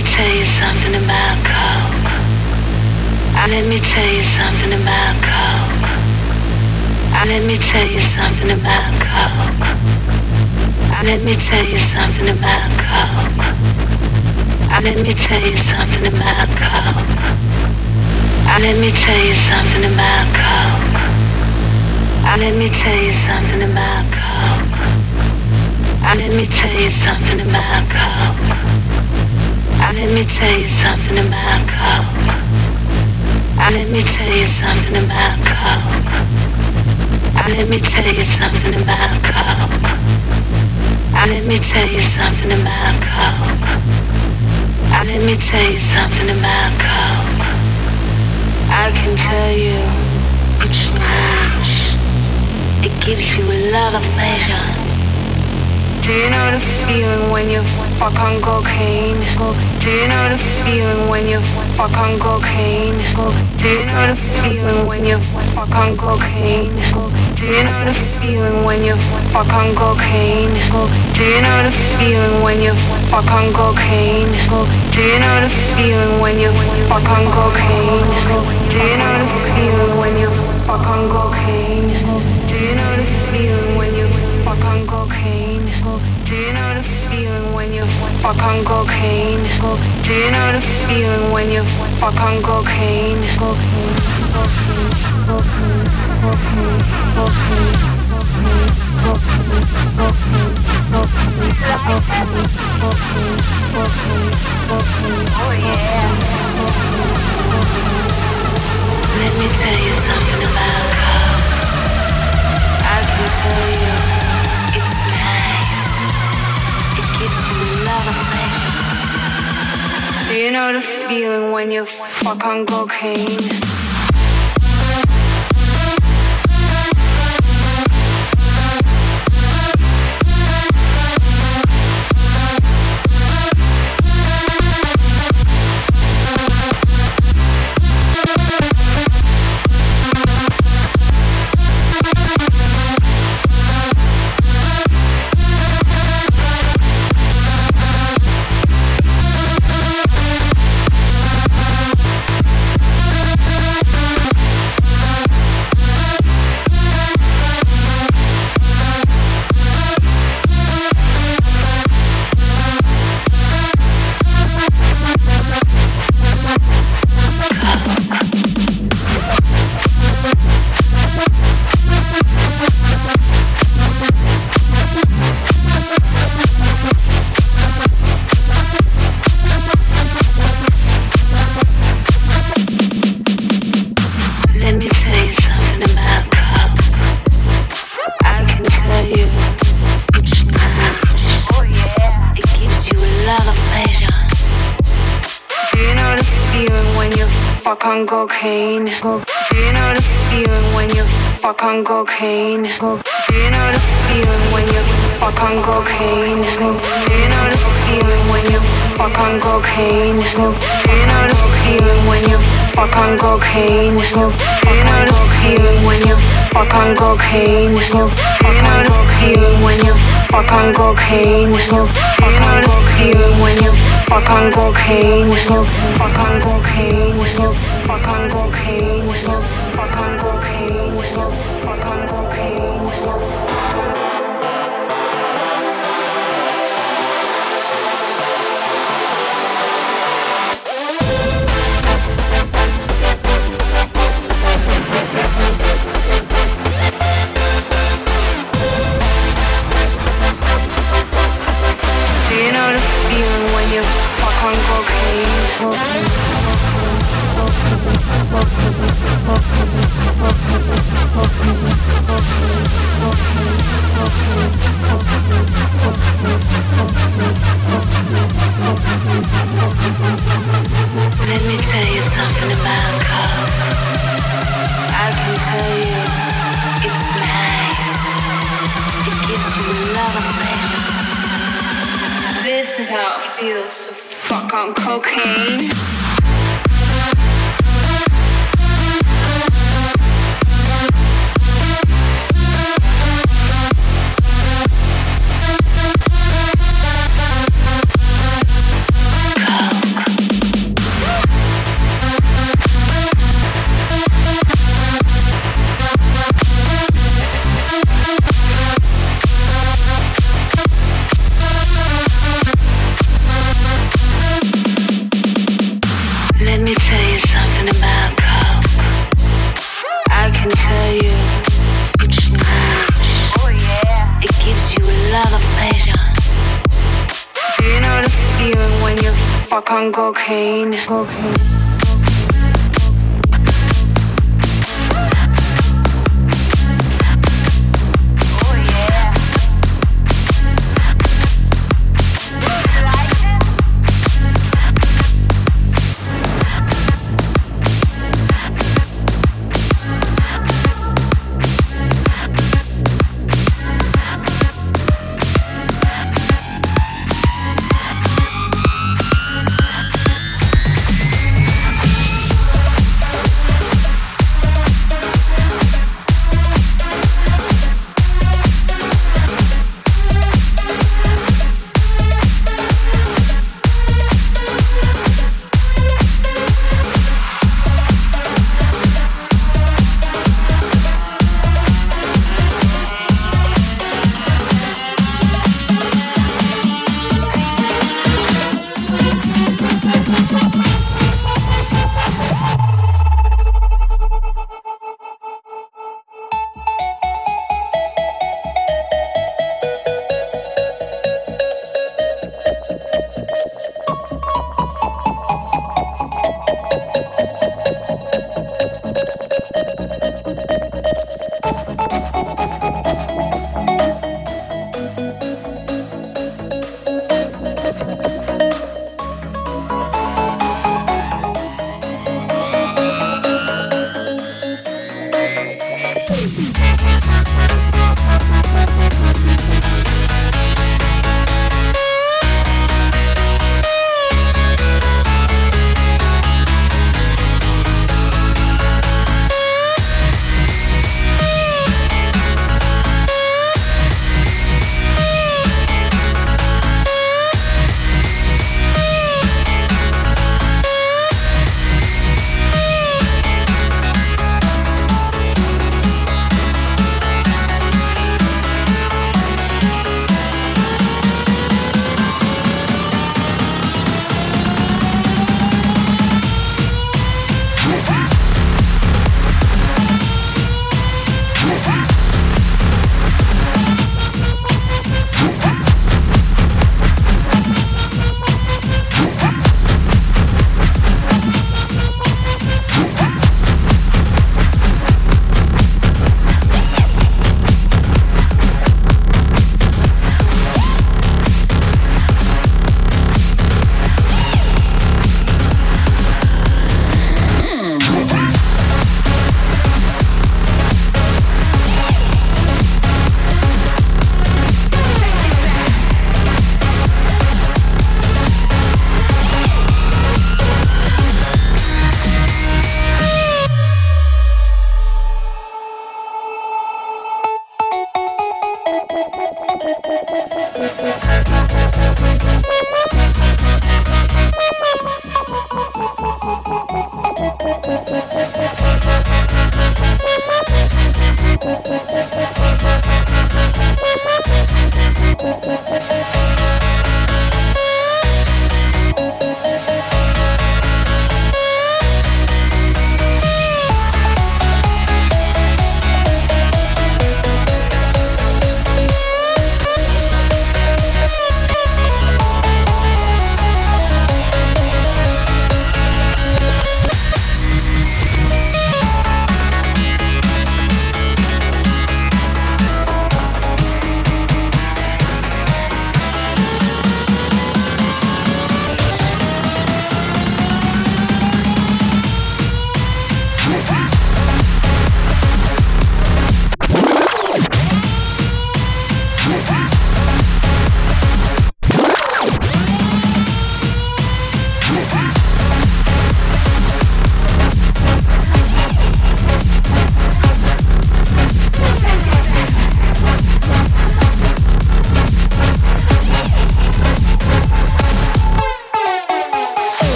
me tell you something about coke. Let me tell you something about coke. Let me tell you something about coke. Let me tell you something about coke. Let me tell you something about coke. Let me tell you something about coke. Let me tell you something about coke. Let me tell you something about coke. Let me tell you something about Coke. Let me tell you something about Coke. Let me tell you something about Coke. Let me tell you something about Coke. I can tell you it's nice. It gives you a lot of pleasure. Do you know the feeling when you fuck on cocaine? Do you know the feeling when you fuck on cocaine? Do you know the feeling when you fuck on cocaine? Do you know the feeling when you fuck on cocaine? Do you know the feeling when you fuck on cocaine? Do you know the feeling when you fuck on cocaine? Do you know the feeling when you fuck on cocaine? Do you know the feeling when you fuck on cocaine? Do you know the feeling when you fuck on cocaine? Do you know the feeling when you fuck on cocaine? Oh yeah. Let me tell you something about coke. I can tell you gives you pleasure. Do you know the feeling when you fuck on cocaine? On cocaine? Do you know the feeling when you fuck on cocaine? Do you know the feeling when you fuck on cocaine? Do you know the feeling when you fuck on cocaine? Do you know the feeling when you fuck on cocaine? Do you know the feeling when you fuck on cocaine? Do you know the feeling when you fuck on cocaine? Fuck on cocaine. Fuck on cocaine.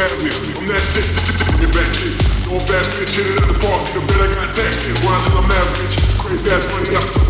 I'm that sick, get back shit. Don't fast bitch, hit it at the park. The bet I got taxed. Why until I'm average? Crazy ass money, I'm so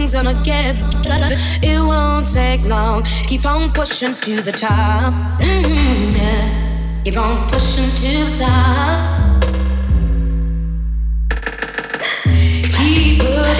things gonna get better. It won't take long. Keep on pushing to the top. Mm-hmm, yeah. Keep on pushing to the top.